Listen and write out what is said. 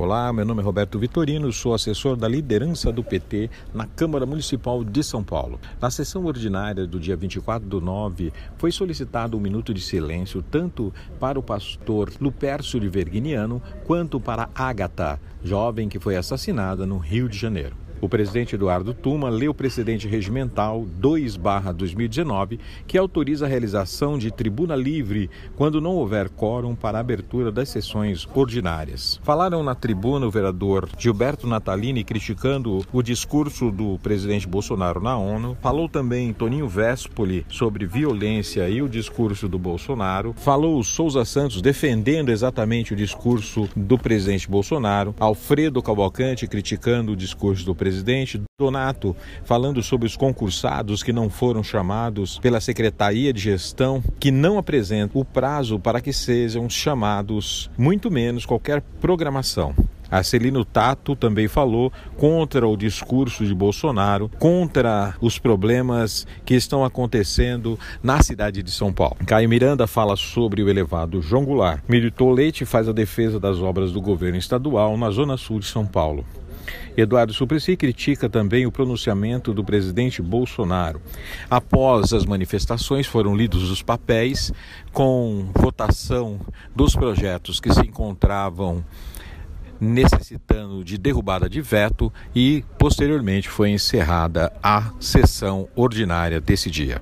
Olá, meu nome é Roberto Vitorino, sou assessor da liderança do PT na Câmara Municipal de São Paulo. Na sessão ordinária do dia 24 do 9, foi solicitado um minuto de silêncio tanto para o pastor Lupércio de Verginiano quanto para Ágata, jovem que foi assassinada no Rio de Janeiro. O presidente Eduardo Tuma leu o precedente regimental 2/2019, que autoriza a realização de tribuna livre quando não houver quórum para a abertura das sessões ordinárias. Falaram na tribuna o vereador Gilberto Natalini criticando o discurso do presidente Bolsonaro na ONU. Falou também Toninho Vespoli sobre violência e o discurso do Bolsonaro. Falou Souza Santos defendendo exatamente o discurso do presidente Bolsonaro. Alfredo Cavalcante criticando o discurso do presidente presidente Donato, falando sobre os concursados que não foram chamados pela Secretaria de Gestão, que não apresentam o prazo para que sejam chamados, muito menos qualquer programação. Arcelino Tato também falou contra o discurso de Bolsonaro, contra os problemas que estão acontecendo na cidade de São Paulo. Caio Miranda fala sobre o elevado João Goulart. Milton Leite faz a defesa das obras do governo estadual na zona sul de São Paulo. Eduardo Suplicy critica também o pronunciamento do presidente Bolsonaro. Após as manifestações, foram lidos os papéis com votação dos projetos que se encontravam necessitando de derrubada de veto e posteriormente foi encerrada a sessão ordinária desse dia.